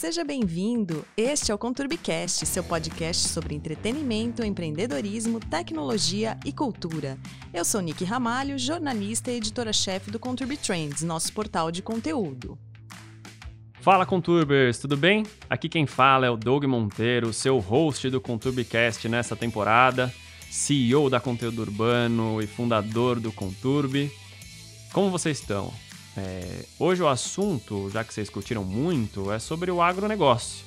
seja bem-vindo. Este é o Conturbicast, seu podcast sobre entretenimento, empreendedorismo, tecnologia e cultura. Eu sou Nick Ramalho, jornalista e editora-chefe do Conturb Trends, nosso portal de conteúdo. Fala Conturbers, tudo bem? Aqui quem fala é o Doug Monteiro, seu host do Conturbcast nessa temporada, CEO da Conteúdo Urbano e fundador do Conturb. Como vocês estão? É, hoje o assunto, já que vocês curtiram muito, é sobre o agronegócio.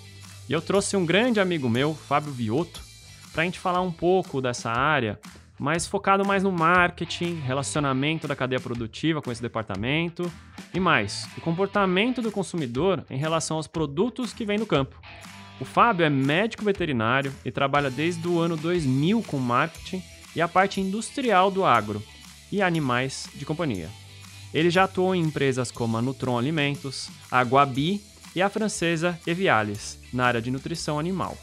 E eu trouxe um grande amigo meu, Fábio Vioto, para a gente falar um pouco dessa área, mas focado mais no marketing, relacionamento da cadeia produtiva com esse departamento e mais, o comportamento do consumidor em relação aos produtos que vêm do campo. O Fábio é médico veterinário e trabalha desde o ano 2000 com marketing e a parte industrial do agro e animais de companhia. Ele já atuou em empresas como a Nutron Alimentos, a Guabi e a francesa Eviales, na área de nutrição animal.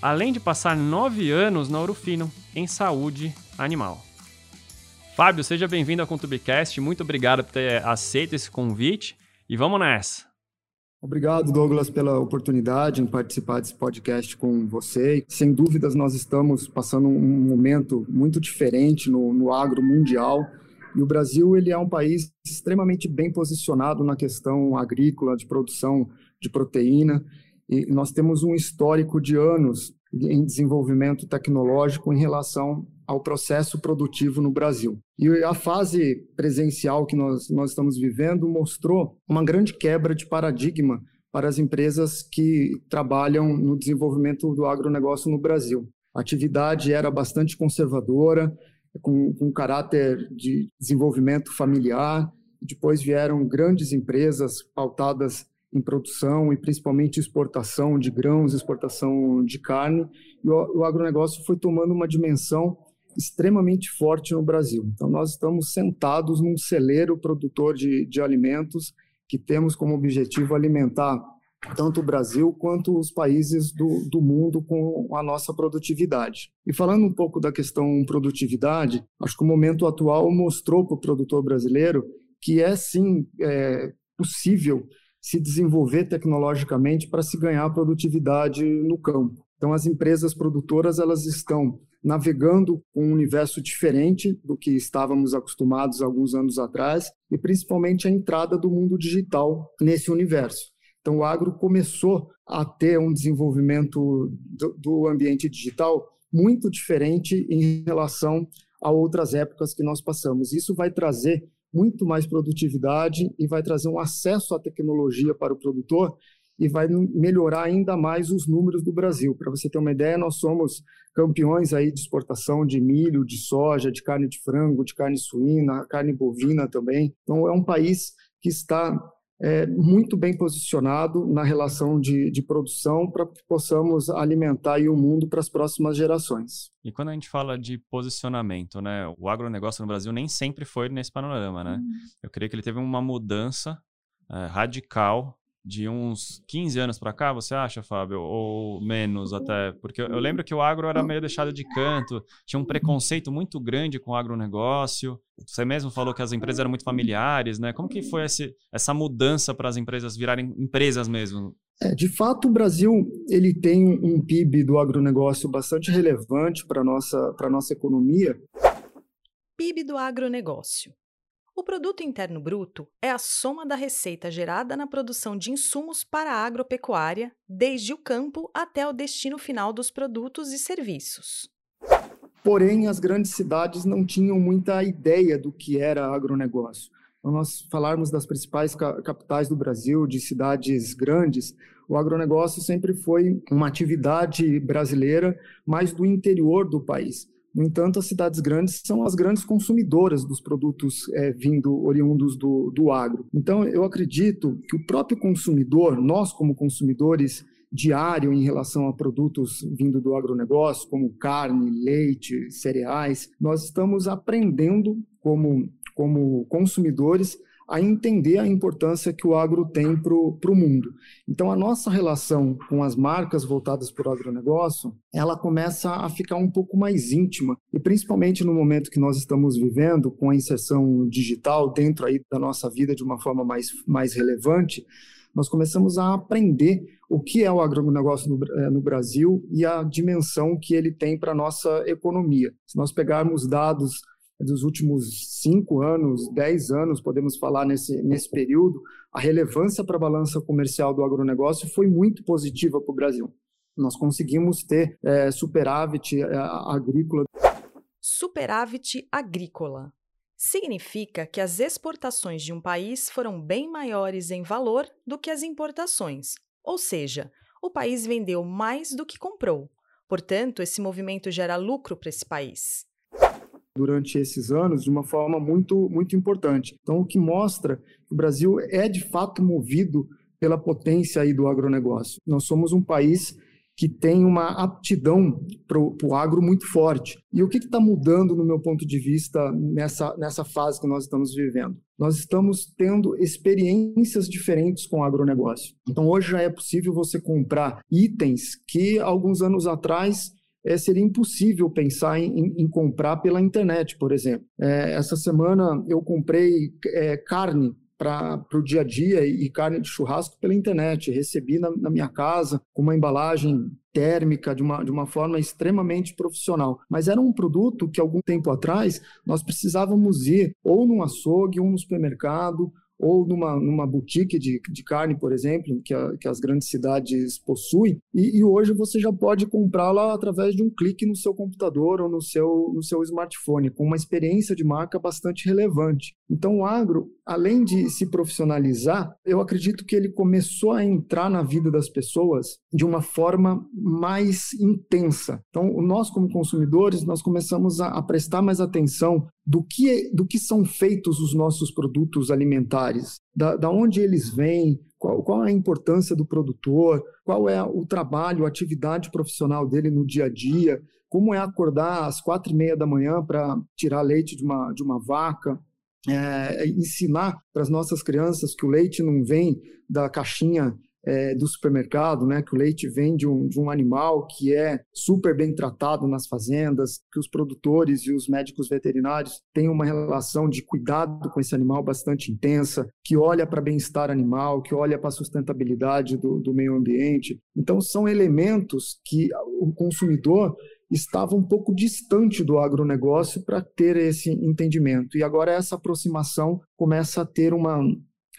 Além de passar nove anos na Orofino, em saúde animal. Fábio, seja bem-vindo ao Contubicast. Muito obrigado por ter aceito esse convite e vamos nessa. Obrigado, Douglas, pela oportunidade em participar desse podcast com você. Sem dúvidas, nós estamos passando um momento muito diferente no, no agro mundial e o Brasil ele é um país extremamente bem posicionado na questão agrícola, de produção de proteína, e nós temos um histórico de anos em desenvolvimento tecnológico em relação ao processo produtivo no Brasil. E a fase presencial que nós, nós estamos vivendo mostrou uma grande quebra de paradigma para as empresas que trabalham no desenvolvimento do agronegócio no Brasil. A atividade era bastante conservadora, com, com caráter de desenvolvimento familiar. Depois vieram grandes empresas pautadas em produção e principalmente exportação de grãos, exportação de carne. E o, o agronegócio foi tomando uma dimensão extremamente forte no Brasil. Então, nós estamos sentados num celeiro produtor de, de alimentos que temos como objetivo alimentar tanto o Brasil quanto os países do, do mundo com a nossa produtividade. E falando um pouco da questão produtividade, acho que o momento atual mostrou para o produtor brasileiro que é sim é, possível se desenvolver tecnologicamente para se ganhar produtividade no campo. Então, as empresas produtoras elas estão navegando um universo diferente do que estávamos acostumados alguns anos atrás e principalmente a entrada do mundo digital nesse universo. Então, o agro começou a ter um desenvolvimento do, do ambiente digital muito diferente em relação a outras épocas que nós passamos. Isso vai trazer muito mais produtividade e vai trazer um acesso à tecnologia para o produtor e vai melhorar ainda mais os números do Brasil. Para você ter uma ideia, nós somos campeões aí de exportação de milho, de soja, de carne de frango, de carne suína, carne bovina também. Então é um país que está é, muito bem posicionado na relação de, de produção para que possamos alimentar o mundo para as próximas gerações. E quando a gente fala de posicionamento, né, o agronegócio no Brasil nem sempre foi nesse panorama, né? Uhum. Eu creio que ele teve uma mudança é, radical de uns 15 anos para cá, você acha, Fábio? Ou menos até? Porque eu lembro que o agro era meio deixado de canto, tinha um preconceito muito grande com o agronegócio. Você mesmo falou que as empresas eram muito familiares, né? Como que foi esse, essa mudança para as empresas virarem empresas mesmo? É, de fato, o Brasil ele tem um PIB do agronegócio bastante relevante para a nossa, nossa economia. PIB do agronegócio. O produto interno bruto é a soma da receita gerada na produção de insumos para a agropecuária, desde o campo até o destino final dos produtos e serviços. Porém, as grandes cidades não tinham muita ideia do que era agronegócio. Então, nós falarmos das principais capitais do Brasil, de cidades grandes, o agronegócio sempre foi uma atividade brasileira, mais do interior do país. No entanto, as cidades grandes são as grandes consumidoras dos produtos é, vindo oriundos do, do agro. Então, eu acredito que o próprio consumidor, nós como consumidores diário em relação a produtos vindo do agronegócio, como carne, leite, cereais, nós estamos aprendendo como, como consumidores a entender a importância que o agro tem para o mundo. Então, a nossa relação com as marcas voltadas para o agronegócio, ela começa a ficar um pouco mais íntima, e principalmente no momento que nós estamos vivendo, com a inserção digital dentro aí da nossa vida de uma forma mais, mais relevante, nós começamos a aprender o que é o agronegócio no, é, no Brasil e a dimensão que ele tem para a nossa economia. Se nós pegarmos dados dos últimos cinco anos, dez anos, podemos falar nesse, nesse período, a relevância para a balança comercial do agronegócio foi muito positiva para o Brasil. Nós conseguimos ter é, superávit é, agrícola. Superávit agrícola significa que as exportações de um país foram bem maiores em valor do que as importações, ou seja, o país vendeu mais do que comprou. Portanto, esse movimento gera lucro para esse país durante esses anos de uma forma muito, muito importante. Então, o que mostra que o Brasil é de fato movido pela potência aí do agronegócio. Nós somos um país que tem uma aptidão para o agro muito forte. E o que está mudando, no meu ponto de vista, nessa, nessa fase que nós estamos vivendo? Nós estamos tendo experiências diferentes com o agronegócio. Então, hoje já é possível você comprar itens que, alguns anos atrás, é, seria impossível pensar em, em, comprar pela internet, por exemplo. É, essa semana eu comprei é, carne para o dia a dia e carne de churrasco pela internet. Recebi na, na, minha casa com uma embalagem térmica de uma, de uma forma extremamente profissional. Mas era um produto que, algum tempo atrás, nós precisávamos ir ou num açougue ou no supermercado ou numa, numa boutique de, de carne, por exemplo, que, a, que as grandes cidades possuem, e, e hoje você já pode comprá-la através de um clique no seu computador ou no seu, no seu smartphone, com uma experiência de marca bastante relevante. Então, o agro, além de se profissionalizar, eu acredito que ele começou a entrar na vida das pessoas de uma forma mais intensa. Então, nós, como consumidores, nós começamos a, a prestar mais atenção do que, do que são feitos os nossos produtos alimentares, da, da onde eles vêm, qual, qual é a importância do produtor, qual é o trabalho, a atividade profissional dele no dia a dia, como é acordar às quatro e meia da manhã para tirar leite de uma, de uma vaca, é, ensinar para as nossas crianças que o leite não vem da caixinha é, do supermercado, né, que o leite vem de um, de um animal que é super bem tratado nas fazendas, que os produtores e os médicos veterinários têm uma relação de cuidado com esse animal bastante intensa, que olha para bem-estar animal, que olha para a sustentabilidade do, do meio ambiente. Então, são elementos que o consumidor estava um pouco distante do agronegócio para ter esse entendimento. E agora essa aproximação começa a ter uma,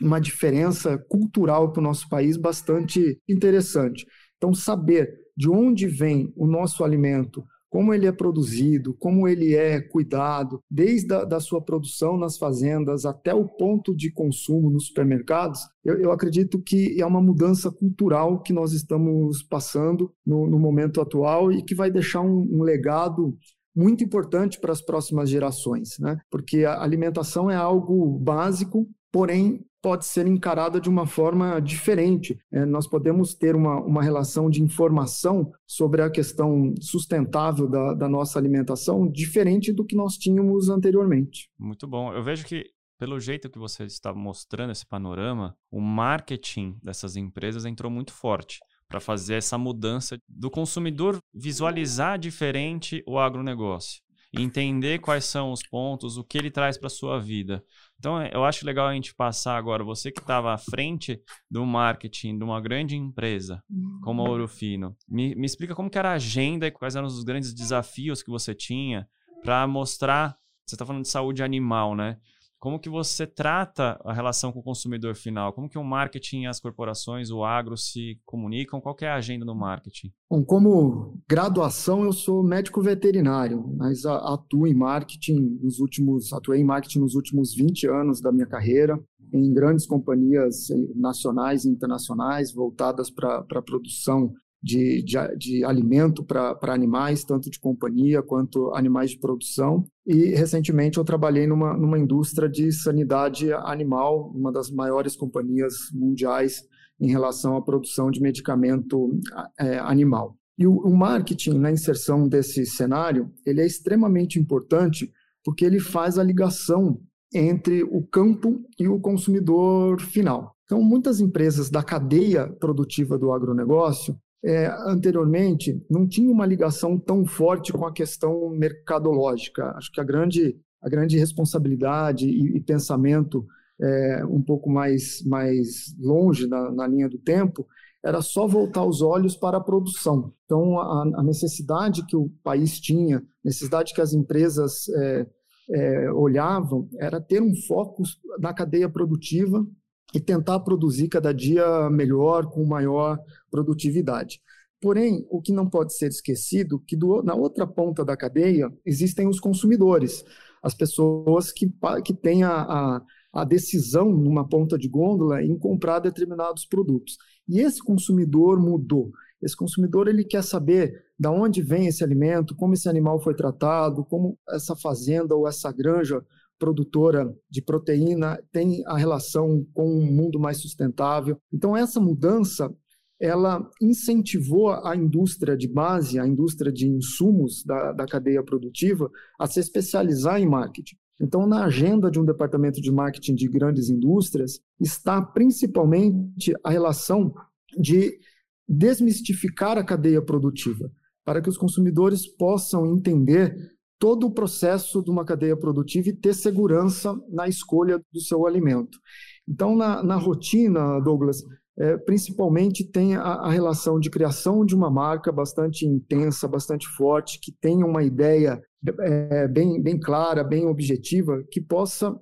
uma diferença cultural para o nosso país bastante interessante. Então, saber de onde vem o nosso alimento, como ele é produzido, como ele é cuidado, desde a da sua produção nas fazendas até o ponto de consumo nos supermercados, eu, eu acredito que é uma mudança cultural que nós estamos passando no, no momento atual e que vai deixar um, um legado muito importante para as próximas gerações, né? Porque a alimentação é algo básico, porém pode ser encarada de uma forma diferente. É, nós podemos ter uma, uma relação de informação sobre a questão sustentável da, da nossa alimentação diferente do que nós tínhamos anteriormente. Muito bom. Eu vejo que pelo jeito que você está mostrando esse panorama, o marketing dessas empresas entrou muito forte para fazer essa mudança do consumidor visualizar diferente o agronegócio entender quais são os pontos, o que ele traz para sua vida. Então, é, eu acho legal a gente passar agora, você que estava à frente do marketing de uma grande empresa como a Ouro Fino, me, me explica como que era a agenda e quais eram os grandes desafios que você tinha para mostrar, você está falando de saúde animal, né? Como que você trata a relação com o consumidor final? Como que o marketing, as corporações, o agro se comunicam? Qual é a agenda do marketing? Bom, como graduação eu sou médico veterinário, mas atuo em marketing nos últimos, atuei em marketing nos últimos 20 anos da minha carreira, em grandes companhias nacionais e internacionais voltadas para a produção de, de, de alimento para animais, tanto de companhia quanto animais de produção. E recentemente eu trabalhei numa, numa indústria de sanidade animal, uma das maiores companhias mundiais em relação à produção de medicamento é, animal. E o, o marketing na inserção desse cenário, ele é extremamente importante porque ele faz a ligação entre o campo e o consumidor final. Então, muitas empresas da cadeia produtiva do agronegócio, é, anteriormente não tinha uma ligação tão forte com a questão mercadológica. Acho que a grande, a grande responsabilidade e, e pensamento é, um pouco mais, mais longe na, na linha do tempo, era só voltar os olhos para a produção. Então, a, a necessidade que o país tinha, necessidade que as empresas é, é, olhavam, era ter um foco na cadeia produtiva e tentar produzir cada dia melhor, com maior produtividade. Porém, o que não pode ser esquecido que do, na outra ponta da cadeia existem os consumidores, as pessoas que, que têm a, a, a decisão numa ponta de gôndola em comprar determinados produtos. E esse consumidor mudou. Esse consumidor ele quer saber da onde vem esse alimento, como esse animal foi tratado, como essa fazenda ou essa granja produtora de proteína tem a relação com um mundo mais sustentável. Então essa mudança ela incentivou a indústria de base, a indústria de insumos da, da cadeia produtiva, a se especializar em marketing. Então, na agenda de um departamento de marketing de grandes indústrias, está principalmente a relação de desmistificar a cadeia produtiva, para que os consumidores possam entender todo o processo de uma cadeia produtiva e ter segurança na escolha do seu alimento. Então, na, na rotina, Douglas, é, principalmente tem a, a, relação de criação de uma marca bastante intensa, bastante forte, que tenha uma ideia é, bem, bem clara, bem objetiva, que possa,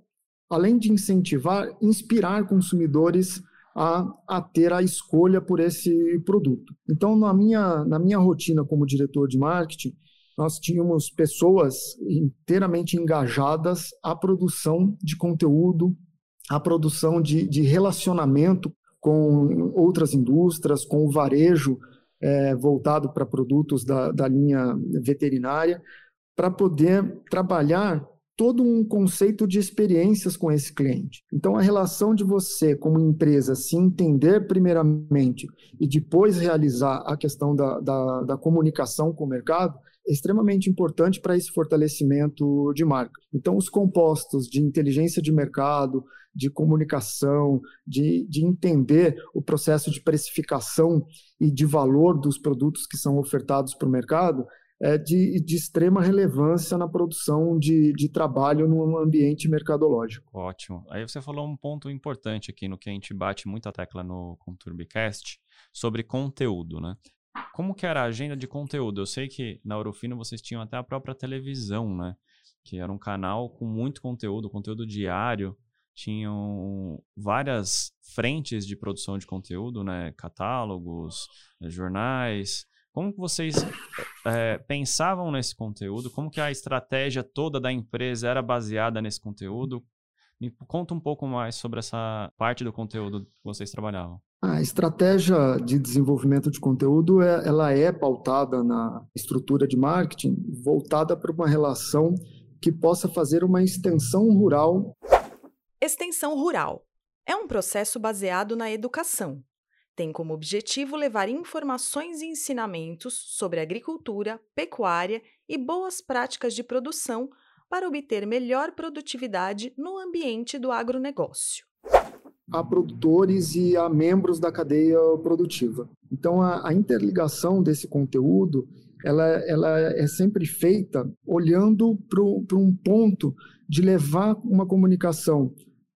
além de incentivar, inspirar consumidores a, a ter a escolha por esse produto. Então, na minha, na minha rotina como diretor de marketing, nós tínhamos pessoas inteiramente engajadas à produção de conteúdo, à produção de, de relacionamento com outras indústrias, com o varejo é, voltado para produtos da, da linha veterinária, para poder trabalhar todo um conceito de experiências com esse cliente. Então, a relação de você, como empresa, se entender primeiramente e depois realizar a questão da, da, da comunicação com o mercado é extremamente importante para esse fortalecimento de marca. Então, os compostos de inteligência de mercado, de comunicação, de, de entender o processo de precificação e de valor dos produtos que são ofertados para o mercado, é de, de, extrema relevância na produção de, de trabalho no ambiente mercadológico. Ótimo. Aí você falou um ponto importante aqui no que a gente bate muita tecla no Conturbicast sobre conteúdo, né? Como que era a agenda de conteúdo? Eu sei que na Orofino vocês tinham até a própria televisão, né? Que era um canal com muito conteúdo, conteúdo diário. Tinham várias frentes de produção de conteúdo, né? Catálogos, jornais. Como que vocês é, pensavam nesse conteúdo? Como que a estratégia toda da empresa era baseada nesse conteúdo? Me conta um pouco mais sobre essa parte do conteúdo que vocês trabalhavam. A estratégia de desenvolvimento de conteúdo é, ela é pautada na estrutura de marketing, voltada para uma relação que possa fazer uma extensão rural. Extensão rural é um processo baseado na educação. Tem como objetivo levar informações e ensinamentos sobre agricultura, pecuária e boas práticas de produção para obter melhor produtividade no ambiente do agronegócio a produtores e a membros da cadeia produtiva. Então, a, a interligação desse conteúdo ela, ela é sempre feita olhando para um ponto de levar uma comunicação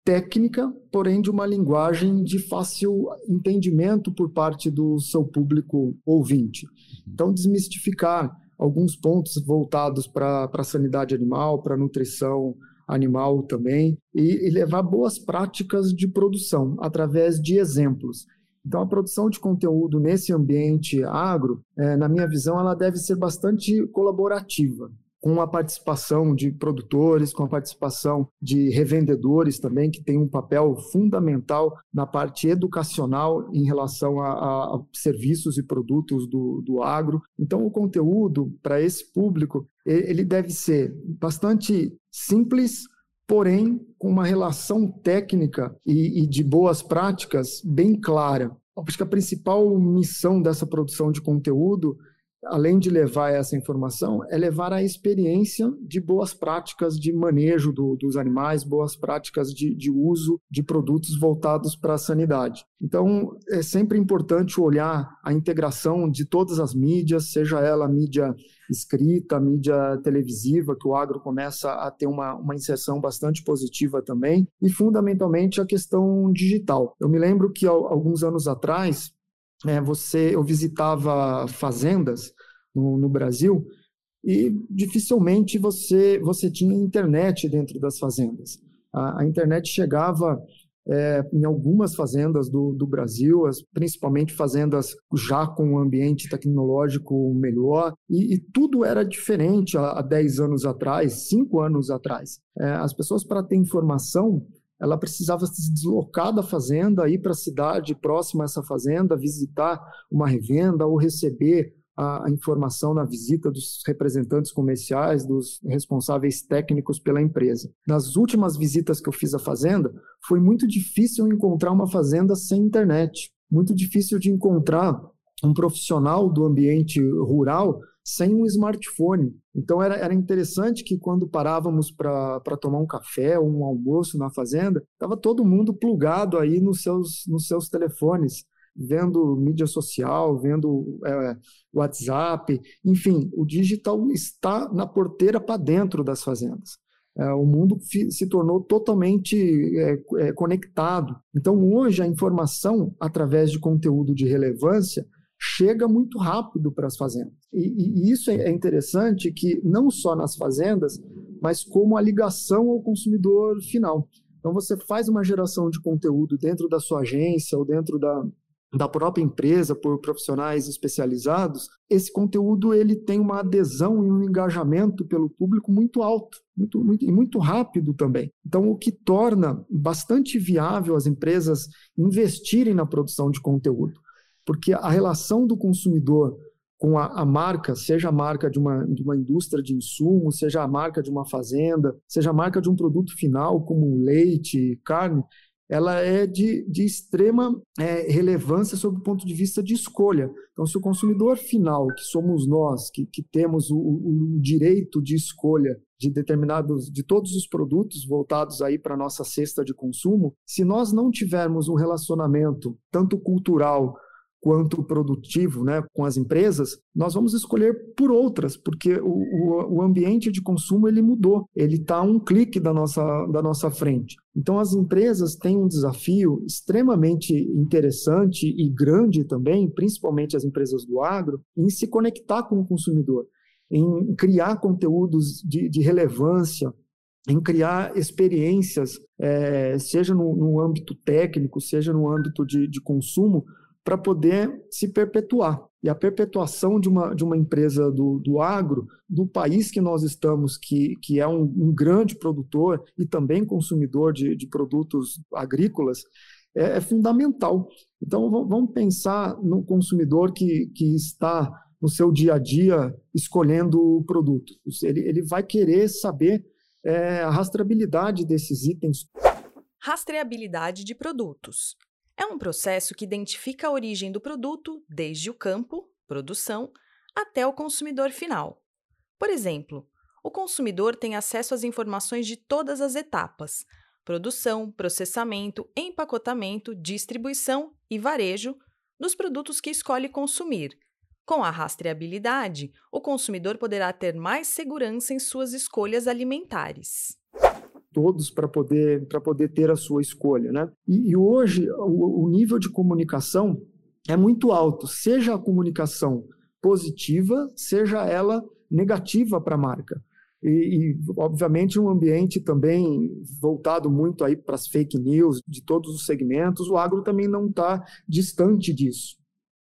técnica, porém de uma linguagem de fácil entendimento por parte do seu público ouvinte. Então, desmistificar alguns pontos voltados para a sanidade animal, para a nutrição animal também, e, e levar boas práticas de produção através de exemplos. Então, a produção de conteúdo nesse ambiente agro, é, na minha visão, ela deve ser bastante colaborativa, com a participação de produtores, com a participação de revendedores também, que tem um papel fundamental na parte educacional em relação a, a, a serviços e produtos do, do agro. Então, o conteúdo para esse público, ele deve ser bastante simples, porém com uma relação técnica e, e de boas práticas bem clara. Acho que a principal missão dessa produção de conteúdo além de levar essa informação, é levar a experiência de boas práticas de manejo do, dos animais, boas práticas de, de uso de produtos voltados para a sanidade. Então, é sempre importante olhar a integração de todas as mídias, seja ela mídia escrita, mídia televisiva, que o agro começa a ter uma, uma inserção bastante positiva também, e fundamentalmente a questão digital. Eu me lembro que alguns anos atrás, é, você, eu visitava fazendas no, no Brasil e dificilmente você, você tinha internet dentro das fazendas. A, a internet chegava é, em algumas fazendas do, do Brasil, as, principalmente fazendas já com um ambiente tecnológico melhor, e, e tudo era diferente há, há 10 anos atrás, 5 anos atrás. É, as pessoas, para ter informação, ela precisava se deslocar da fazenda, ir para a cidade próxima a essa fazenda, visitar uma revenda ou receber a, a, informação na visita dos representantes comerciais, dos responsáveis técnicos pela empresa. Nas últimas visitas que eu fiz à fazenda, foi muito difícil encontrar uma fazenda sem internet, muito difícil de encontrar um profissional do ambiente rural sem um smartphone. Então era, era interessante que quando parávamos para tomar um café ou um almoço na fazenda, estava todo mundo plugado aí nos seus, nos seus telefones vendo mídia social, vendo é, WhatsApp, enfim, o digital está na porteira para dentro das fazendas. É, o mundo se tornou totalmente é, é, conectado. Então, hoje, a informação, através de conteúdo de relevância, chega muito rápido para as fazendas. E, e, isso é interessante que não só nas fazendas, mas como a ligação ao consumidor final. Então você faz uma geração de conteúdo dentro da sua agência ou dentro da, da própria empresa por profissionais especializados, esse conteúdo ele tem uma adesão e um engajamento pelo público muito alto, muito, muito, e muito rápido também. Então, o que torna bastante viável as empresas investirem na produção de conteúdo, porque a relação do consumidor com a, a, marca, seja a marca de uma, de uma indústria de insumos, seja a marca de uma fazenda, seja a marca de um produto final, como leite, carne, ela é de, de extrema é, relevância sob o ponto de vista de escolha. Então, se o consumidor final, que somos nós, que, que temos o, o direito de escolha de determinados, de todos os produtos voltados aí para a nossa cesta de consumo, se nós não tivermos um relacionamento tanto cultural quanto produtivo né, com as empresas, nós vamos escolher por outras, porque o, o, o ambiente de consumo ele mudou, ele está um clique da nossa, da nossa frente. Então as empresas têm um desafio extremamente interessante e grande também, principalmente as empresas do agro, em se conectar com o consumidor, em criar conteúdos de, de relevância, em criar experiências, é, seja no, no, âmbito técnico, seja no âmbito de, de consumo, para poder se perpetuar. E a perpetuação de uma, de uma empresa do, do agro, do país que nós estamos, que, que é um, um grande produtor e também consumidor de, de produtos agrícolas, é, é fundamental. Então, vamos pensar no consumidor que, que está no seu dia a dia escolhendo produtos. Ele, ele vai querer saber é, a rastreabilidade desses itens. Rastreabilidade de produtos. É um processo que identifica a origem do produto desde o campo, produção, até o consumidor final. Por exemplo, o consumidor tem acesso às informações de todas as etapas: produção, processamento, empacotamento, distribuição e varejo dos produtos que escolhe consumir. Com a rastreabilidade, o consumidor poderá ter mais segurança em suas escolhas alimentares todos para poder, poder ter a sua escolha. Né? E, e hoje o, o nível de comunicação é muito alto, seja a comunicação positiva, seja ela negativa para a marca. E, e, obviamente, um ambiente também voltado muito aí para as fake news de todos os segmentos, o agro também não está distante disso.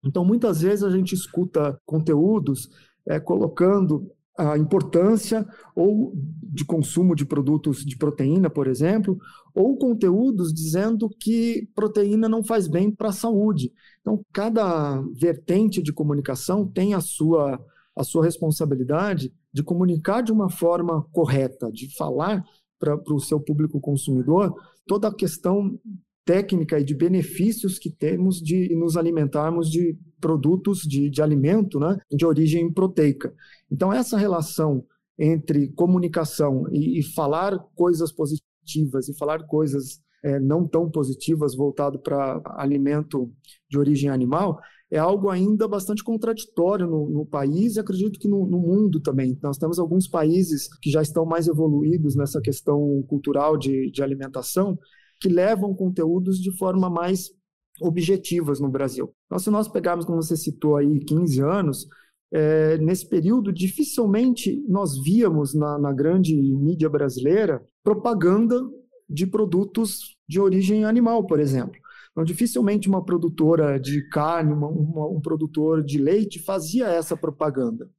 Então, muitas vezes a gente escuta conteúdos é, colocando a importância ou de consumo de produtos de proteína, por exemplo, ou conteúdos dizendo que proteína não faz bem para a saúde. Então, cada vertente de comunicação tem a sua, a sua responsabilidade de comunicar de uma forma correta, de falar para o seu público consumidor toda a questão técnica e de benefícios que temos de nos alimentarmos de produtos de, de alimento né, de origem proteica. Então, essa relação entre comunicação e, e falar coisas positivas e falar coisas é, não tão positivas voltado para alimento de origem animal é algo ainda bastante contraditório no, no país e acredito que no, no, mundo também. Nós temos alguns países que já estão mais evoluídos nessa questão cultural de, de alimentação que levam conteúdos de forma mais objetivas no Brasil. Então, se nós pegarmos, como você citou aí, 15 anos, é, nesse período, dificilmente nós víamos na, na grande mídia brasileira propaganda de produtos de origem animal, por exemplo. Então, dificilmente uma produtora de carne, uma, uma, um produtor de leite fazia essa propaganda.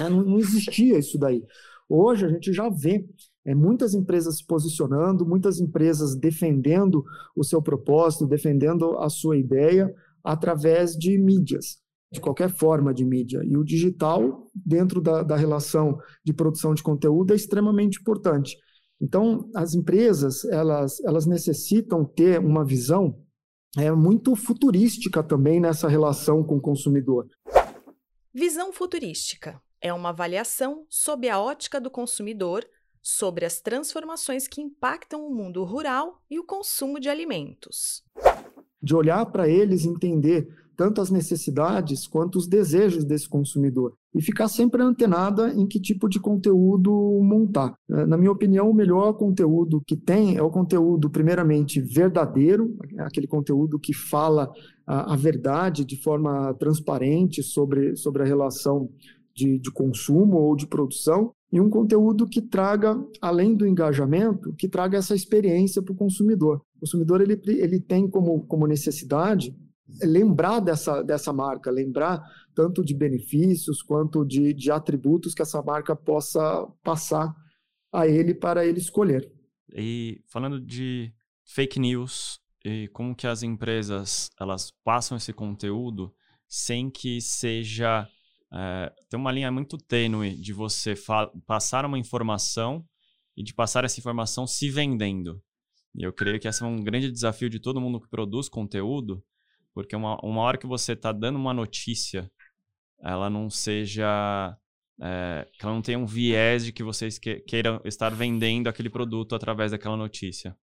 É, não, não, existia isso daí. Hoje a gente já vê é, muitas empresas se posicionando, muitas empresas defendendo o seu propósito, defendendo a sua ideia através de mídias, de qualquer forma de mídia. E o digital, dentro da, da relação de produção de conteúdo, é extremamente importante. Então, as empresas elas, elas necessitam ter uma visão é muito futurística também nessa relação com o consumidor. Visão futurística é uma avaliação sob a ótica do consumidor sobre as transformações que impactam o mundo rural e o consumo de alimentos. De olhar para eles e entender tanto as necessidades quanto os desejos desse consumidor e ficar sempre antenada em que tipo de conteúdo montar. É, na minha opinião, o melhor conteúdo que tem é o conteúdo, primeiramente, verdadeiro, aquele conteúdo que fala a, a verdade de forma transparente sobre, sobre a relação de, de consumo ou de produção, e um conteúdo que traga, além do engajamento, que traga essa experiência para o consumidor. O consumidor ele, ele tem como, como necessidade lembrar dessa, dessa marca, lembrar tanto de benefícios quanto de, de atributos que essa marca possa passar a ele para ele escolher. E falando de fake news e como que as empresas elas passam esse conteúdo sem que seja é, tem uma linha muito tênue de você passar uma informação e de passar essa informação se vendendo. E eu creio que esse é um grande desafio de todo mundo que produz conteúdo, porque uma, uma hora que você está dando uma notícia, ela não seja. É, que ela não tenha um viés de que vocês que, queiram estar vendendo aquele produto através daquela notícia.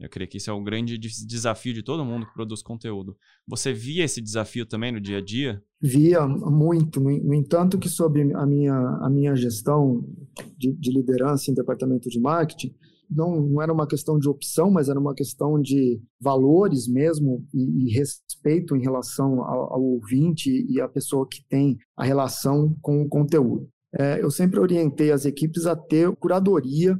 Eu creio que isso é o grande desafio de todo mundo que produz conteúdo. Você via esse desafio também no dia a dia? Via muito. No entanto, que sob a minha, a minha gestão de, de liderança em departamento de marketing, não, não era uma questão de opção, mas era uma questão de valores mesmo e, e respeito em relação ao, ao, ouvinte e à pessoa que tem a relação com o conteúdo. É, eu sempre orientei as equipes a ter curadoria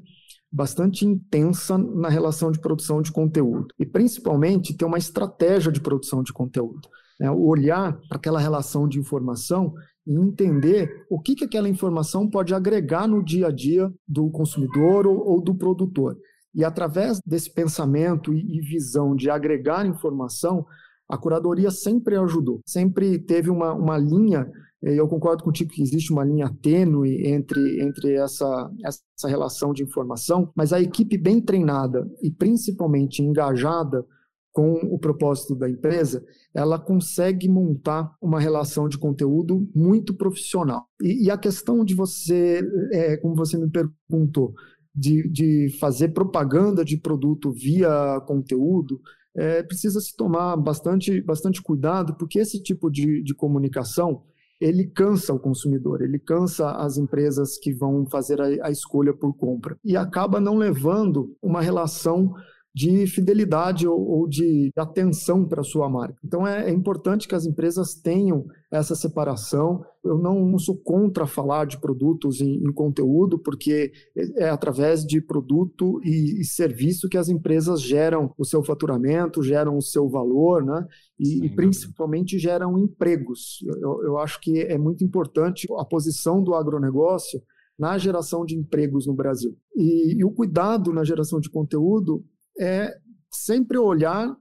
bastante intensa na relação de produção de conteúdo e principalmente ter uma estratégia de produção de conteúdo. Né? Olhar para aquela relação de informação e entender o que, que aquela informação pode agregar no dia a dia do consumidor ou, ou do produtor. E através desse pensamento e, visão de agregar informação, a curadoria sempre ajudou, sempre teve uma, uma linha eu concordo contigo que existe uma linha tênue entre, entre essa, essa relação de informação, mas a equipe bem treinada e principalmente engajada com o propósito da empresa, ela consegue montar uma relação de conteúdo muito profissional. E, e a questão de você, é, como você me perguntou, de, de fazer propaganda de produto via conteúdo, é, precisa se tomar bastante, bastante cuidado, porque esse tipo de, de comunicação ele cansa o consumidor, ele cansa as empresas que vão fazer a, a escolha por compra. E acaba não levando uma relação de fidelidade ou, ou de atenção para a sua marca. Então é, é, importante que as empresas tenham essa separação. Eu não, não sou contra falar de produtos em, em, conteúdo, porque é, é através de produto e, e, serviço que as empresas geram o seu faturamento, geram o seu valor, né? E, e principalmente geram empregos. Eu, eu acho que é muito importante a posição do agronegócio na geração de empregos no Brasil. E, e, o cuidado na geração de conteúdo é sempre olhar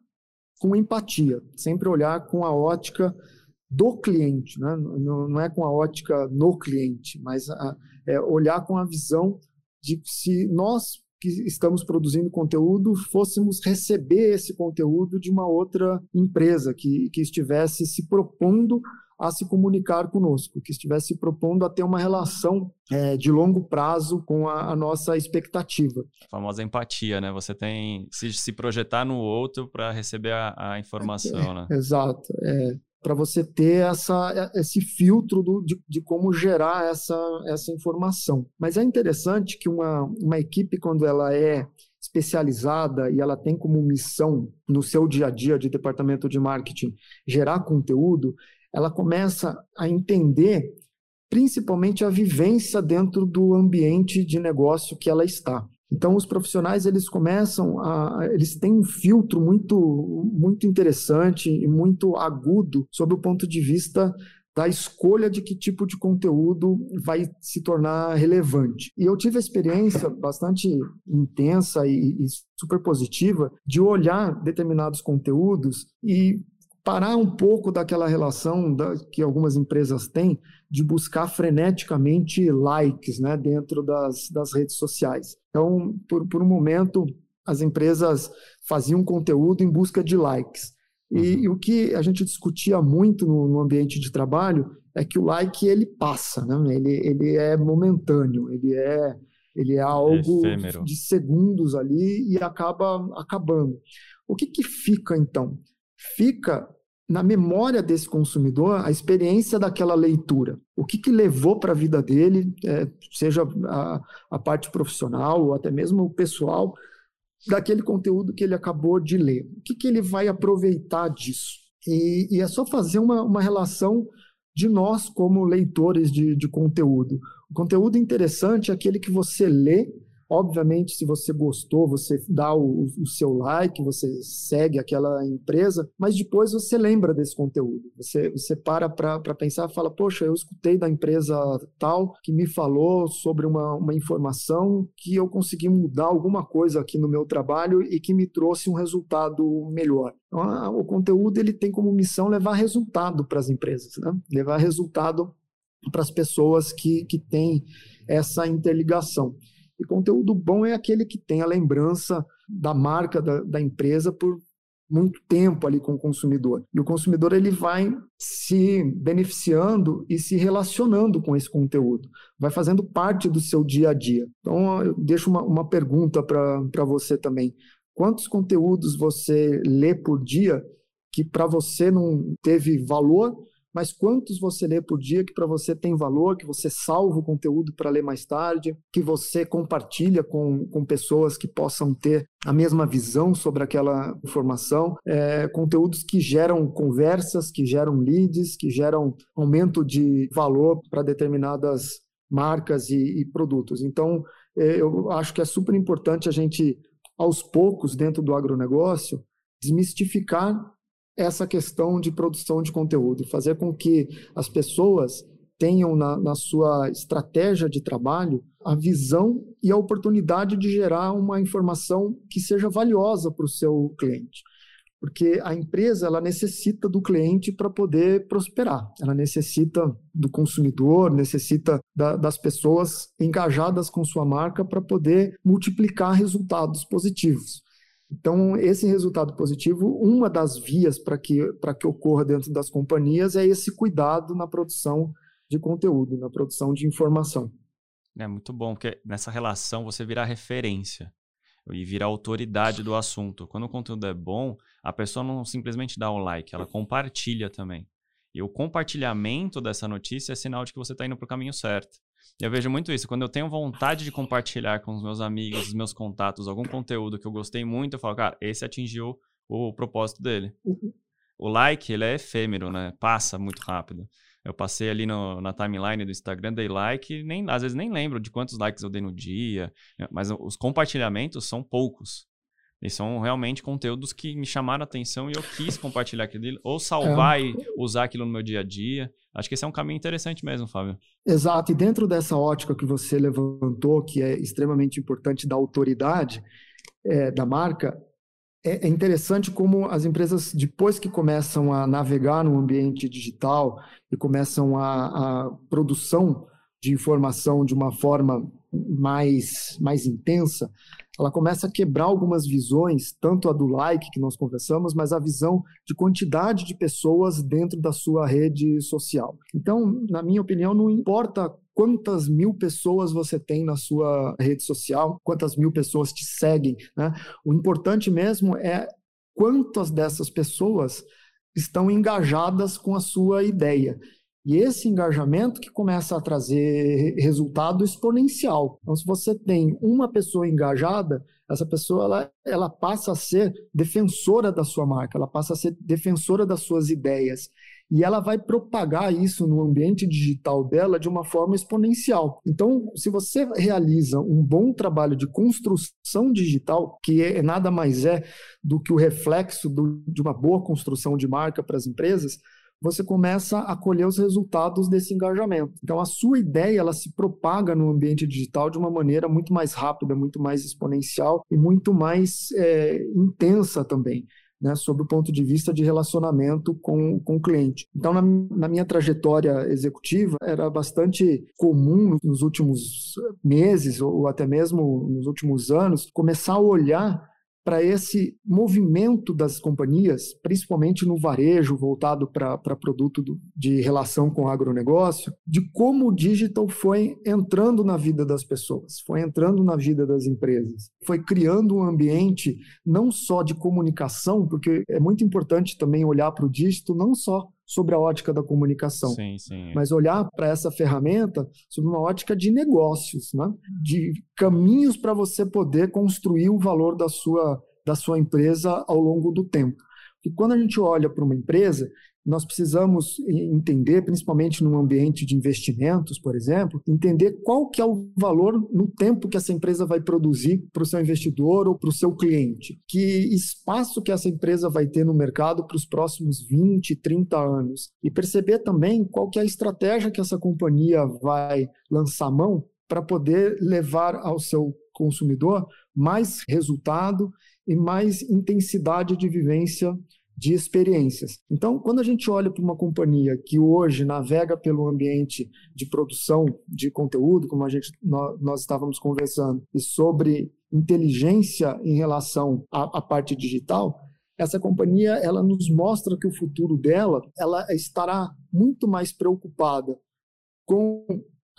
com empatia, sempre olhar com a ótica do cliente, né? não, é com a ótica no cliente, mas a, é olhar com a visão de se nós que estamos produzindo conteúdo fôssemos receber esse conteúdo de uma outra empresa que, que estivesse se propondo a se comunicar conosco, que estivesse se propondo a ter uma relação é, de longo prazo com a, a, nossa expectativa. A famosa empatia, né? Você tem se, se projetar no outro para receber a, a informação, é, né? Exato. É, para você ter essa, esse filtro do, de, de, como gerar essa, essa informação. Mas é interessante que uma, uma equipe, quando ela é especializada e ela tem como missão no seu dia a dia de departamento de marketing gerar conteúdo, ela começa a entender principalmente a vivência dentro do ambiente de negócio que ela está. Então os profissionais eles começam a eles têm um filtro muito muito interessante e muito agudo sob o ponto de vista da escolha de que tipo de conteúdo vai se tornar relevante. E eu tive a experiência bastante intensa e, e super positiva de olhar determinados conteúdos e parar um pouco daquela relação da, que algumas empresas têm de buscar freneticamente likes né, dentro das, das redes sociais. Então, por, por um momento, as empresas faziam conteúdo em busca de likes. E, uhum. e, o que a gente discutia muito no, no, ambiente de trabalho é que o like ele passa, né? ele, ele é momentâneo, ele é, ele é algo Efêmero. de segundos ali e acaba acabando. O que, que fica então? Fica na memória desse consumidor a experiência daquela leitura. O que, que levou para a vida dele, é, seja a, a, parte profissional ou até mesmo o pessoal, daquele conteúdo que ele acabou de ler. O que, que ele vai aproveitar disso? E, e é só fazer uma, uma relação de nós como leitores de, de conteúdo. O conteúdo interessante é aquele que você lê Obviamente, se você gostou, você dá o, o, seu like, você segue aquela empresa, mas depois você lembra desse conteúdo. Você, você para para pensar e fala: Poxa, eu escutei da empresa tal que me falou sobre uma, uma informação que eu consegui mudar alguma coisa aqui no meu trabalho e que me trouxe um resultado melhor. Então, o conteúdo ele tem como missão levar resultado para as empresas, né? levar resultado para as pessoas que, que têm essa interligação. E conteúdo bom é aquele que tem a lembrança da marca da, da empresa por muito tempo ali com o consumidor. E o consumidor ele vai se beneficiando e se relacionando com esse conteúdo, vai fazendo parte do seu dia a dia. Então, eu deixo uma, uma pergunta para você também. Quantos conteúdos você lê por dia que para você não teve valor mas quantos você lê por dia que para você tem valor, que você salva o conteúdo para ler mais tarde, que você compartilha com, com pessoas que possam ter a mesma visão sobre aquela informação, é, conteúdos que geram conversas, que geram leads, que geram aumento de valor para determinadas marcas e, e produtos. Então, é, eu acho que é super importante a gente, aos poucos, dentro do agronegócio, desmistificar essa questão de produção de conteúdo, fazer com que as pessoas tenham na, na, sua estratégia de trabalho a visão e a oportunidade de gerar uma informação que seja valiosa para o seu cliente. Porque a empresa ela necessita do cliente para poder prosperar, ela necessita do consumidor, necessita da, das pessoas engajadas com sua marca para poder multiplicar resultados positivos. Então, esse resultado positivo, uma das vias para que, que ocorra dentro das companhias é esse cuidado na produção de conteúdo, na produção de informação. É muito bom, porque nessa relação você vira referência e vira autoridade do assunto. Quando o conteúdo é bom, a pessoa não simplesmente dá o um like, ela compartilha também. E o compartilhamento dessa notícia é sinal de que você está indo para o caminho certo. Eu vejo muito isso. Quando eu tenho vontade de compartilhar com os meus amigos, os meus contatos, algum conteúdo que eu gostei muito, eu falo, cara, esse atingiu o propósito dele. Uhum. O like, ele é efêmero, né? Passa muito rápido. Eu passei ali no, na timeline do Instagram, dei like, nem, às vezes nem lembro de quantos likes eu dei no dia, mas os compartilhamentos são poucos. E são realmente conteúdos que me chamaram a atenção e eu quis compartilhar aquilo, ou salvar é. e usar aquilo no meu dia a dia. Acho que esse é um caminho interessante mesmo, Fábio. Exato, e dentro dessa ótica que você levantou, que é extremamente importante da autoridade é, da marca, é, é interessante como as empresas, depois que começam a navegar no ambiente digital e começam a, a produção de informação de uma forma mais, mais intensa, ela começa a quebrar algumas visões, tanto a do like que nós conversamos, mas a visão de quantidade de pessoas dentro da sua rede social. Então, na minha opinião, não importa quantas mil pessoas você tem na sua rede social, quantas mil pessoas te seguem, né? O importante mesmo é quantas dessas pessoas estão engajadas com a sua ideia. E esse engajamento que começa a trazer resultado exponencial. Então, se você tem uma pessoa engajada, essa pessoa ela, ela passa a ser defensora da sua marca, ela passa a ser defensora das suas ideias. E ela vai propagar isso no ambiente digital dela de uma forma exponencial. Então, se você realiza um bom trabalho de construção digital, que é, nada mais é do que o reflexo do, de uma boa construção de marca para as empresas, você começa a colher os resultados desse engajamento. Então, a sua ideia ela se propaga no ambiente digital de uma maneira muito mais rápida, muito mais exponencial e muito mais é, intensa também. Né, sob o ponto de vista de relacionamento com, com o cliente. Então, na, na, minha trajetória executiva, era bastante comum nos últimos meses, ou até mesmo nos últimos anos, começar a olhar para esse movimento das companhias, principalmente no varejo voltado para produto do, de relação com o agronegócio, de como o digital foi entrando na vida das pessoas, foi entrando na vida das empresas, foi criando um ambiente não só de comunicação, porque é muito importante também olhar para o digital não só sobre a ótica da comunicação, sim, sim. mas olhar para essa ferramenta sob uma ótica de negócios, né? de caminhos para você poder construir o valor da sua, da sua empresa ao longo do tempo. E quando a gente olha para uma empresa, nós precisamos entender, principalmente num ambiente de investimentos, por exemplo, entender qual que é o valor no tempo que essa empresa vai produzir para o seu investidor ou para o seu cliente. Que espaço que essa empresa vai ter no mercado para os próximos 20, 30 anos. E perceber também qual que é a estratégia que essa companhia vai lançar mão para poder levar ao seu consumidor mais resultado e mais intensidade de vivência de experiências. Então, quando a gente olha para uma companhia que hoje navega pelo ambiente de produção de conteúdo, como a gente nós, estávamos conversando, e sobre inteligência em relação à, à parte digital, essa companhia ela nos mostra que o futuro dela ela estará muito mais preocupada com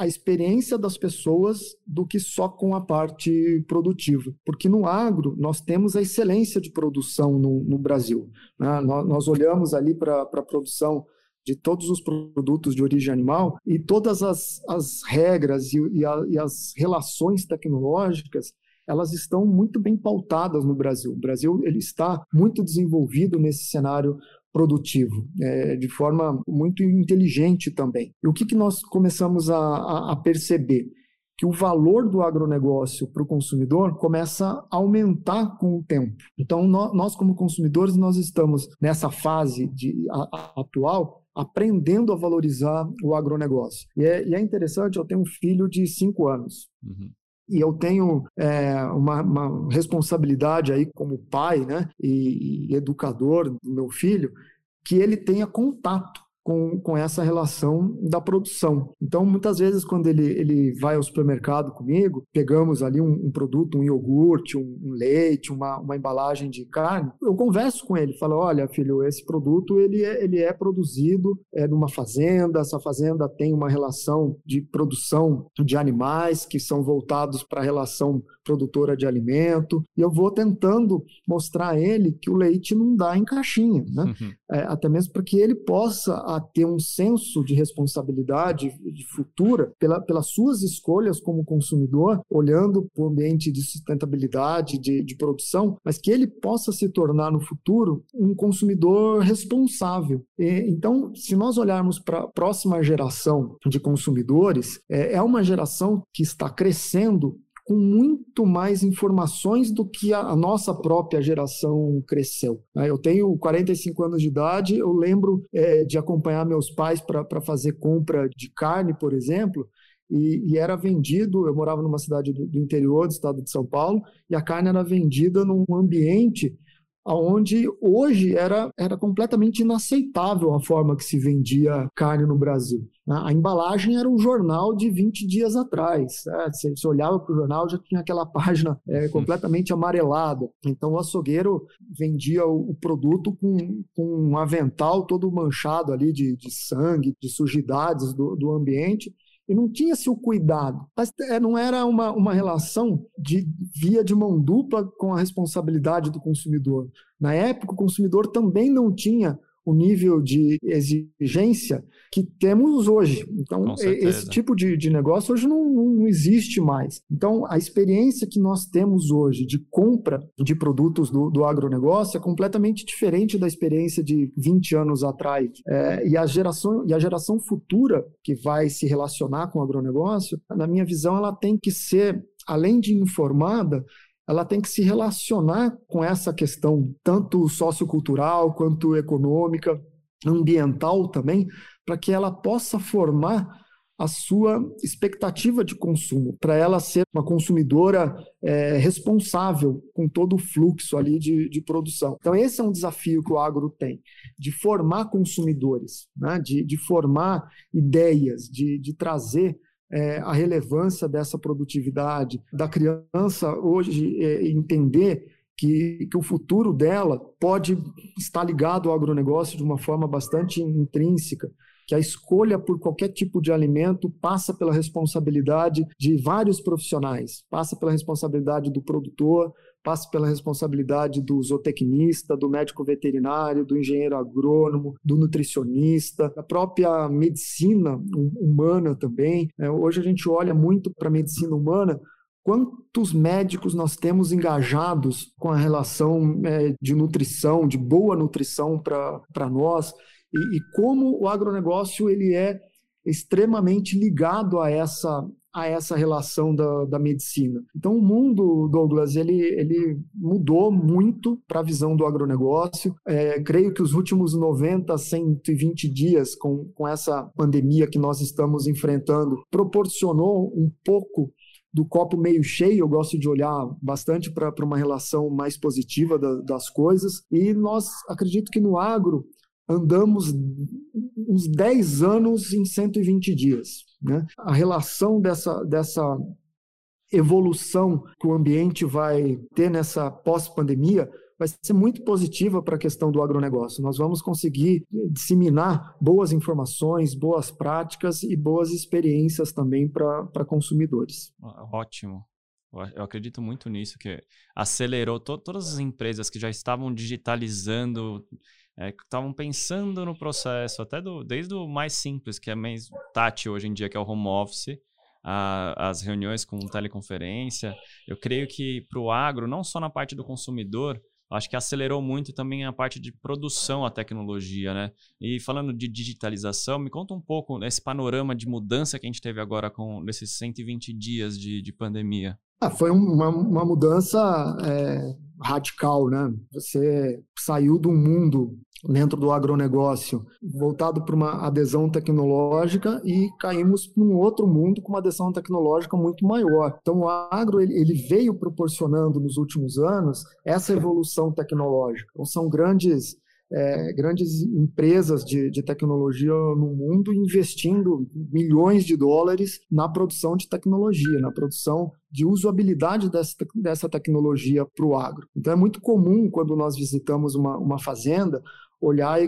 a experiência das pessoas do que só com a parte produtiva. Porque no agro, nós temos a excelência de produção no, no Brasil. Né? Nós, nós, olhamos ali para a produção de todos os produtos de origem animal e todas as, as regras e, e, a, e as relações tecnológicas elas estão muito bem pautadas no Brasil. O Brasil ele está muito desenvolvido nesse cenário produtivo, é, de forma muito inteligente também. E o que, que nós começamos a, a, a perceber? Que o valor do agronegócio para o consumidor começa a aumentar com o tempo. Então, nós, como consumidores, nós estamos nessa fase de, a, atual aprendendo a valorizar o agronegócio. E é, e é interessante, eu tenho um filho de cinco anos. Uhum e eu tenho é, uma, uma, responsabilidade aí como pai né, e, e educador do meu filho, que ele tenha contato com, com essa relação da produção. Então, muitas vezes, quando ele, ele vai ao supermercado comigo, pegamos ali um, um produto, um iogurte, um, um, leite, uma, uma embalagem de carne, eu converso com ele, falo, olha, filho, esse produto ele é, ele é produzido é, numa fazenda, essa fazenda tem uma relação de produção de animais que são voltados para a relação produtora de alimento, e eu vou tentando mostrar a ele que o leite não dá em caixinha, né? Uhum. É, até mesmo para que ele possa a, ter um senso de responsabilidade de futura pela, pelas suas escolhas como consumidor, olhando para o ambiente de sustentabilidade, de, de produção, mas que ele possa se tornar no futuro um consumidor responsável. E, então, se nós olharmos para a próxima geração de consumidores, é, é uma geração que está crescendo com muito mais informações do que a, nossa própria geração cresceu. Né? Eu tenho 45 anos de idade, eu lembro é, de acompanhar meus pais para fazer compra de carne, por exemplo, e, e, era vendido. Eu morava numa cidade do, do, interior do estado de São Paulo, e a carne era vendida num ambiente onde hoje era, era completamente inaceitável a forma que se vendia carne no Brasil. Né? A embalagem era um jornal de 20 dias atrás. Né? Você, você olhava para o jornal, já tinha aquela página é, completamente amarelada. Então o açougueiro vendia o, o produto com, com, um avental todo manchado ali de, de sangue, de sujidades do, do ambiente e não tinha-se o cuidado. Mas é, não era uma, uma relação de via de mão dupla com a responsabilidade do consumidor. Na época, o consumidor também não tinha o nível de exigência que temos hoje. Então, esse tipo de, de negócio hoje não, não, existe mais. Então, a experiência que nós temos hoje de compra de produtos do, do agronegócio é completamente diferente da experiência de 20 anos atrás. É, e, a geração, e a geração futura que vai se relacionar com o agronegócio, na minha visão, ela tem que ser, além de informada, ela tem que se relacionar com essa questão, tanto sociocultural quanto econômica, ambiental também, para que ela possa formar a sua expectativa de consumo, para ela ser uma consumidora é, responsável com todo o fluxo ali de, de, produção. Então, esse é um desafio que o agro tem, de formar consumidores, né? de, de formar ideias, de, de trazer é, a relevância dessa produtividade, da criança hoje é, entender que, que, o futuro dela pode estar ligado ao agronegócio de uma forma bastante intrínseca, que a escolha por qualquer tipo de alimento passa pela responsabilidade de vários profissionais, passa pela responsabilidade do produtor, passa pela responsabilidade do zootecnista, do médico veterinário, do engenheiro agrônomo, do nutricionista, da própria medicina humana também. É, hoje a gente olha muito para a medicina humana quantos médicos nós temos engajados com a relação é, de nutrição, de boa nutrição para nós, e, e, como o agronegócio ele é extremamente ligado a essa a essa relação da, da medicina. Então, o mundo, Douglas, ele, ele mudou muito para a visão do agronegócio. É, creio que os últimos 90, 120 dias com, com essa pandemia que nós estamos enfrentando proporcionou um pouco do copo meio cheio, eu gosto de olhar bastante para uma relação mais positiva da, das coisas. E nós acredito que no agro andamos uns 10 anos em 120 dias. Né? A relação dessa, dessa evolução que o ambiente vai ter nessa pós-pandemia vai ser muito positiva para a questão do agronegócio. Nós vamos conseguir disseminar boas informações, boas práticas e boas experiências também para consumidores. Ótimo. Eu acredito muito nisso, que acelerou to todas as empresas que já estavam digitalizando é, estavam pensando no processo, até do, desde o mais simples, que é mais tátil hoje em dia, que é o home office, a, as reuniões com teleconferência. Eu creio que para o agro, não só na parte do consumidor, acho que acelerou muito também a parte de produção a tecnologia, né? E falando de digitalização, me conta um pouco desse panorama de mudança que a gente teve agora com nesses 120 dias de, de pandemia. Ah, foi uma, uma mudança é, radical, né? Você saiu do mundo dentro do agronegócio, voltado para uma adesão tecnológica e caímos para um outro mundo com uma adesão tecnológica muito maior. Então, o agro ele, ele veio proporcionando nos últimos anos essa evolução tecnológica. Então, são grandes é, grandes empresas de, de, tecnologia no mundo investindo milhões de dólares na produção de tecnologia, na produção de usabilidade dessa, dessa tecnologia para o agro. Então é muito comum quando nós visitamos uma, uma fazenda olhar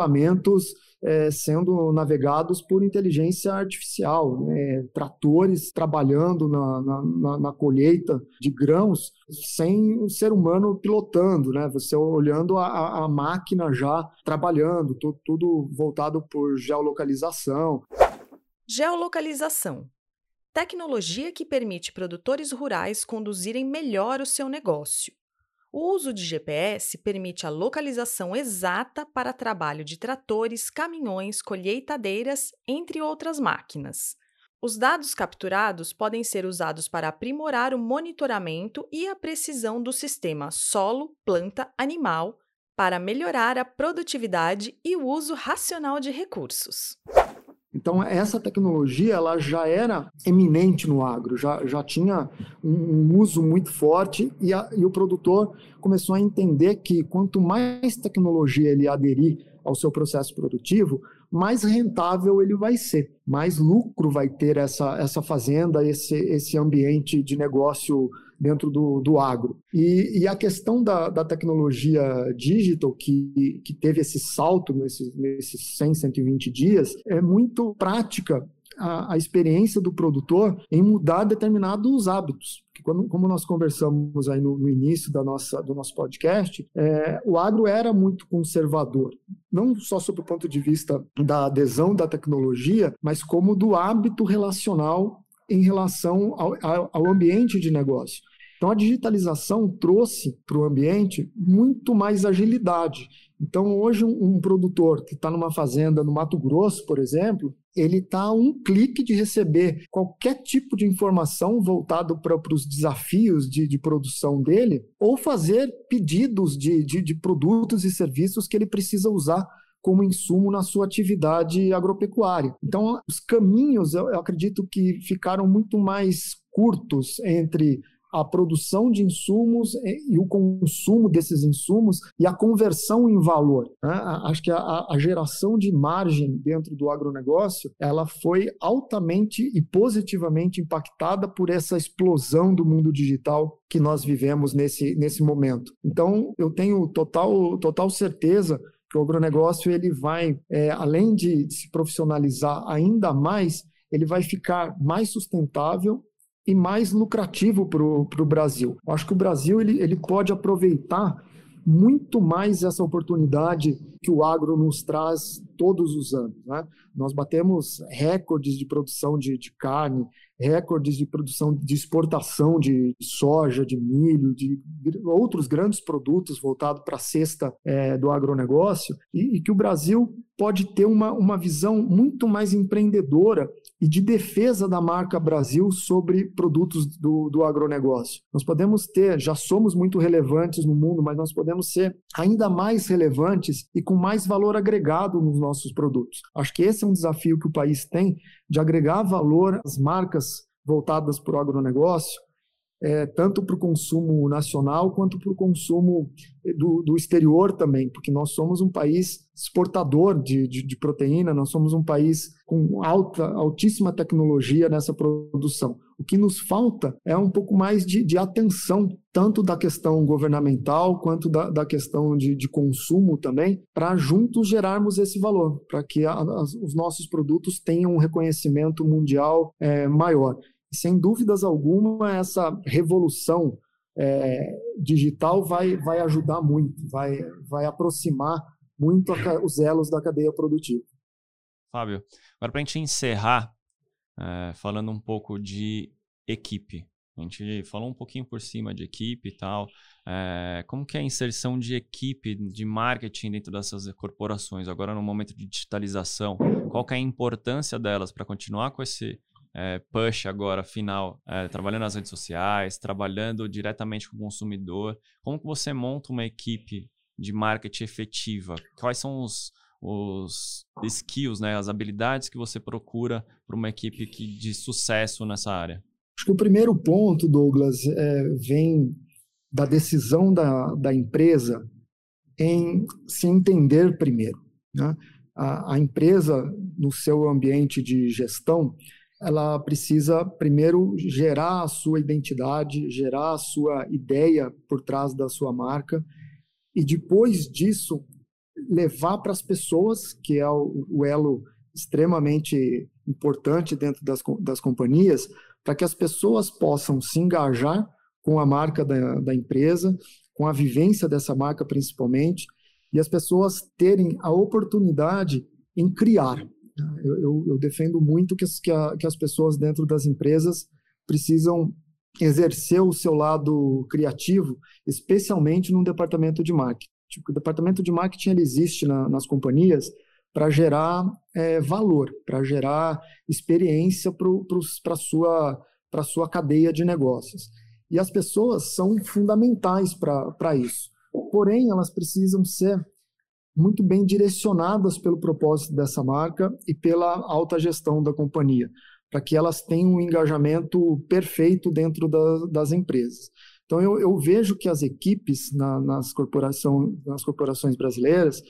equipamentos é, sendo navegados por inteligência artificial, né? tratores trabalhando na, na, na, colheita de grãos sem o ser humano pilotando, né? você olhando a, a máquina já trabalhando, tudo voltado por geolocalização. Geolocalização tecnologia que permite produtores rurais conduzirem melhor o seu negócio. O uso de GPS permite a localização exata para trabalho de tratores, caminhões, colheitadeiras, entre outras máquinas. Os dados capturados podem ser usados para aprimorar o monitoramento e a precisão do sistema solo, planta, animal, para melhorar a produtividade e o uso racional de recursos. Então, essa tecnologia ela já era eminente no agro, já, já tinha um, um uso muito forte e, a, e o produtor começou a entender que quanto mais tecnologia ele aderir ao seu processo produtivo, mais rentável ele vai ser, mais lucro vai ter essa, essa fazenda, esse, esse ambiente de negócio dentro do, do agro. E, e a questão da, da tecnologia digital, que, que teve esse salto nesses, nesses 100, 120 dias, é muito prática a, a, experiência do produtor em mudar determinados hábitos. Quando, como nós conversamos aí no, no, início da nossa, do nosso podcast, é, o agro era muito conservador, não só sob o ponto de vista da adesão da tecnologia, mas como do hábito relacional em relação ao, ao ambiente de negócio. Então, a digitalização trouxe para o ambiente muito mais agilidade. Então, hoje, um, um produtor que está numa fazenda no Mato Grosso, por exemplo, ele está a um clique de receber qualquer tipo de informação voltado para os desafios de, de, produção dele, ou fazer pedidos de, de, de produtos e serviços que ele precisa usar como insumo na sua atividade agropecuária. Então, os caminhos, eu, eu acredito que ficaram muito mais curtos entre a produção de insumos e o consumo desses insumos e a conversão em valor. Né? Acho que a, a, geração de margem dentro do agronegócio ela foi altamente e positivamente impactada por essa explosão do mundo digital que nós vivemos nesse, nesse momento. Então, eu tenho total, total certeza que o agronegócio ele vai, é, além de se profissionalizar ainda mais, ele vai ficar mais sustentável e mais lucrativo para o Brasil. Eu acho que o Brasil ele, ele pode aproveitar muito mais essa oportunidade que o agro nos traz todos os anos. Né? Nós batemos recordes de produção de, de carne, recordes de produção de exportação de soja, de milho, de outros grandes produtos voltados para a cesta é, do agronegócio, e, e, que o Brasil pode ter uma, uma visão muito mais empreendedora e de defesa da marca Brasil sobre produtos do, do agronegócio. Nós podemos ter, já somos muito relevantes no mundo, mas nós podemos ser ainda mais relevantes e com mais valor agregado nos nossos produtos. Acho que esse é um desafio que o país tem de agregar valor às marcas voltadas para o agronegócio, é, tanto para o consumo nacional quanto para o consumo do, do, exterior também, porque nós somos um país exportador de, de, de, proteína, nós somos um país com alta, altíssima tecnologia nessa produção. O que nos falta é um pouco mais de, de atenção, tanto da questão governamental quanto da, da questão de, de consumo também, para juntos gerarmos esse valor, para que a, a, os nossos produtos tenham um reconhecimento mundial é, maior. Sem dúvidas alguma, essa revolução é, digital vai, vai ajudar muito, vai, vai aproximar muito a, os elos da cadeia produtiva. Fábio, agora para a gente encerrar, é, falando um pouco de equipe. A gente falou um pouquinho por cima de equipe e tal. É, como que é a inserção de equipe de marketing dentro dessas corporações, agora no momento de digitalização? Qual que é a importância delas para continuar com esse é, push agora final, é, trabalhando nas redes sociais, trabalhando diretamente com o consumidor. Como que você monta uma equipe de marketing efetiva? Quais são os, os skills, né, as habilidades que você procura para uma equipe que, de sucesso nessa área? Acho que o primeiro ponto, Douglas, é, vem da decisão da, da empresa em se entender primeiro. Né? A, a empresa, no seu ambiente de gestão, ela precisa primeiro gerar a sua identidade, gerar a sua ideia por trás da sua marca e depois disso levar para as pessoas, que é o, elo extremamente importante dentro das, das companhias, para que as pessoas possam se engajar com a marca da, da empresa, com a vivência dessa marca principalmente, e as pessoas terem a oportunidade em criar, eu, eu, eu defendo muito que as, que, a, que as pessoas dentro das empresas precisam exercer o seu lado criativo, especialmente no departamento de marketing. O departamento de marketing ele existe na, nas companhias para gerar é, valor, para gerar experiência para a sua, sua cadeia de negócios. E as pessoas são fundamentais para isso. Porém, elas precisam ser muito bem direcionadas pelo propósito dessa marca e pela alta gestão da companhia, para que elas tenham um engajamento perfeito dentro da, das empresas. Então, eu, eu, vejo que as equipes na, nas, corporação, nas corporações brasileiras,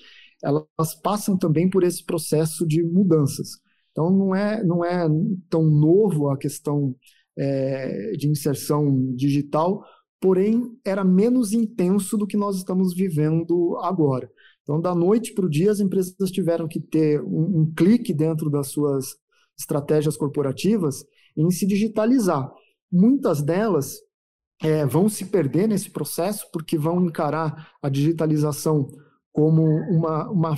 elas passam também por esse processo de mudanças. Então, não é, não é tão novo a questão é, de inserção digital, porém, era menos intenso do que nós estamos vivendo agora. Então, da noite para o dia, as empresas tiveram que ter um, um clique dentro das suas estratégias corporativas em se digitalizar. Muitas delas é, vão se perder nesse processo porque vão encarar a digitalização como uma, uma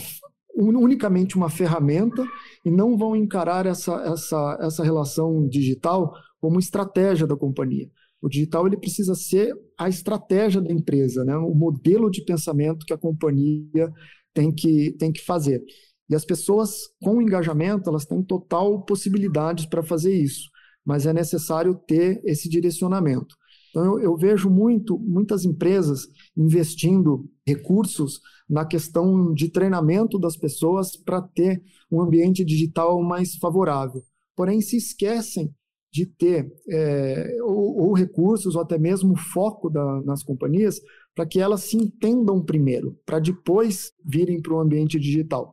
unicamente uma ferramenta e não vão encarar essa, essa, essa relação digital como estratégia da companhia. O digital ele precisa ser a estratégia da empresa, né? o modelo de pensamento que a companhia tem que, tem que fazer. E as pessoas com engajamento, elas têm total possibilidades para fazer isso, mas é necessário ter esse direcionamento. Então, eu, eu, vejo muito, muitas empresas investindo recursos na questão de treinamento das pessoas para ter um ambiente digital mais favorável. Porém, se esquecem de ter é, ou, ou, recursos ou até mesmo foco da, nas companhias para que elas se entendam primeiro, para depois virem para o ambiente digital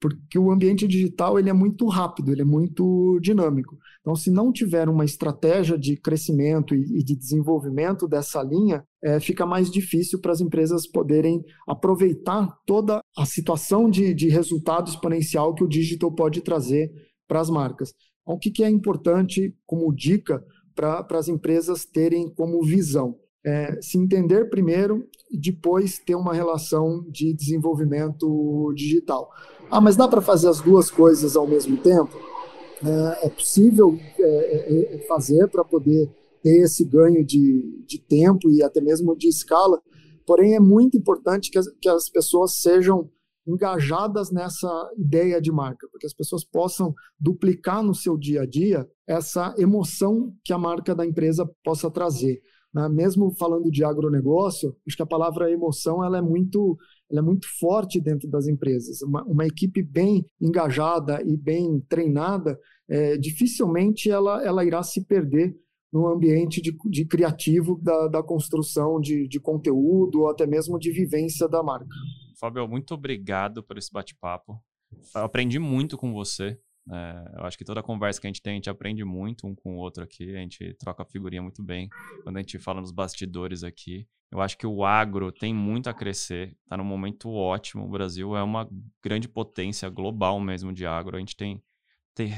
porque o ambiente digital ele é muito rápido, ele é muito dinâmico. Então, se não tiver uma estratégia de crescimento e, de desenvolvimento dessa linha, é, fica mais difícil para as empresas poderem aproveitar toda a situação de, de resultado exponencial que o digital pode trazer para as marcas. Então, o que, que é importante como dica para as empresas terem como visão? É, se entender primeiro e depois ter uma relação de desenvolvimento digital. Ah, mas dá para fazer as duas coisas ao mesmo tempo? É, é possível é, é, é fazer para poder ter esse ganho de, de tempo e até mesmo de escala, porém é muito importante que as, que as pessoas sejam engajadas nessa ideia de marca, porque as pessoas possam duplicar no seu dia a dia essa emoção que a marca da empresa possa trazer. Né? Mesmo falando de agronegócio, acho que a palavra emoção ela é muito ela é muito forte dentro das empresas. Uma, uma equipe bem engajada e bem treinada, é, dificilmente ela, ela irá se perder no ambiente de, de criativo da, da construção de, de conteúdo ou até mesmo de vivência da marca. Fábio, muito obrigado por esse bate-papo. Aprendi muito com você. É, eu acho que toda conversa que a gente tem, a gente aprende muito um com o outro aqui. A gente troca figurinha muito bem quando a gente fala nos bastidores aqui. Eu acho que o agro tem muito a crescer, está num momento ótimo. O Brasil é uma grande potência global mesmo de agro. A gente tem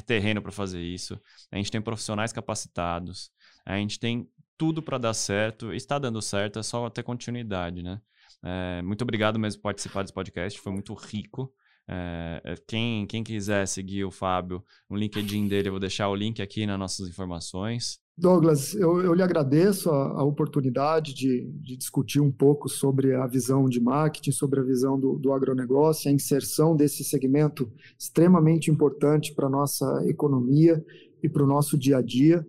terreno para fazer isso, a gente tem profissionais capacitados, a gente tem tudo para dar certo, está dando certo, é só ter continuidade, né? É, muito obrigado mesmo por participar desse podcast, foi muito rico. É, quem, quem quiser seguir o Fábio, o LinkedIn dele, eu vou deixar o link aqui nas nossas informações. Douglas, eu, eu lhe agradeço a, a oportunidade de, de, discutir um pouco sobre a visão de marketing, sobre a visão do, do agronegócio, a inserção desse segmento extremamente importante para a nossa economia e para o nosso dia a dia.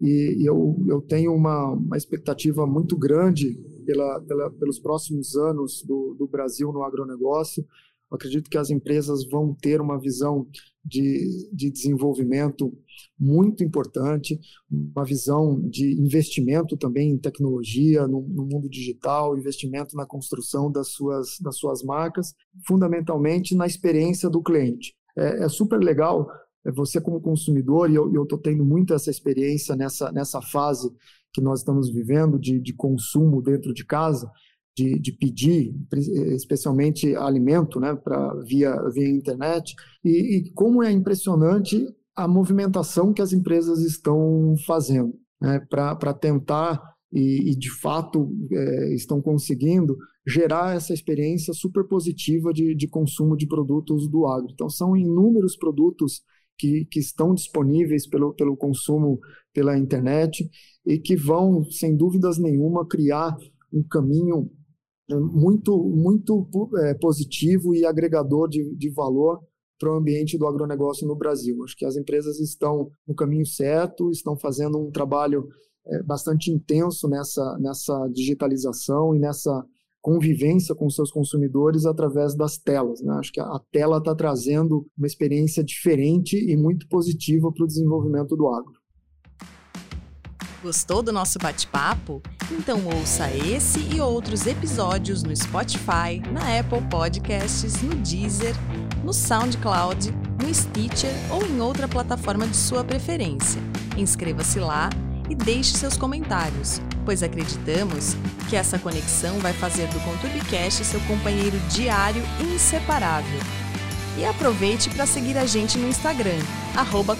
E, e eu, eu tenho uma, uma expectativa muito grande pela, pela, pelos próximos anos do, do Brasil no agronegócio. Eu acredito que as empresas vão ter uma visão de, de desenvolvimento muito importante, uma visão de investimento também em tecnologia, no, no, mundo digital, investimento na construção das suas, das suas marcas, fundamentalmente na experiência do cliente. É, é super legal é, você como consumidor, e eu estou tendo muito essa experiência nessa, nessa fase que nós estamos vivendo de, de consumo dentro de casa, de, de pedir, especialmente alimento, né, para via via internet, e, e, como é impressionante a movimentação que as empresas estão fazendo, né, para tentar e, e, de fato é, estão conseguindo gerar essa experiência super positiva de, de consumo de produtos do agro. Então são inúmeros produtos que, que estão disponíveis pelo, pelo consumo pela internet e que vão, sem dúvidas nenhuma, criar um caminho é muito, muito é, positivo e agregador de, de valor para o ambiente do agronegócio no Brasil. Acho que as empresas estão no caminho certo, estão fazendo um trabalho é, bastante intenso nessa, nessa digitalização e nessa convivência com seus consumidores através das telas. Né? Acho que a tela está trazendo uma experiência diferente e muito positiva para o desenvolvimento do agro. Gostou do nosso bate-papo? Então ouça esse e outros episódios no Spotify, na Apple Podcasts, no Deezer, no SoundCloud, no Stitcher ou em outra plataforma de sua preferência. Inscreva-se lá e deixe seus comentários, pois acreditamos que essa conexão vai fazer do ConturbiCast seu companheiro diário inseparável. E aproveite para seguir a gente no Instagram, arroba.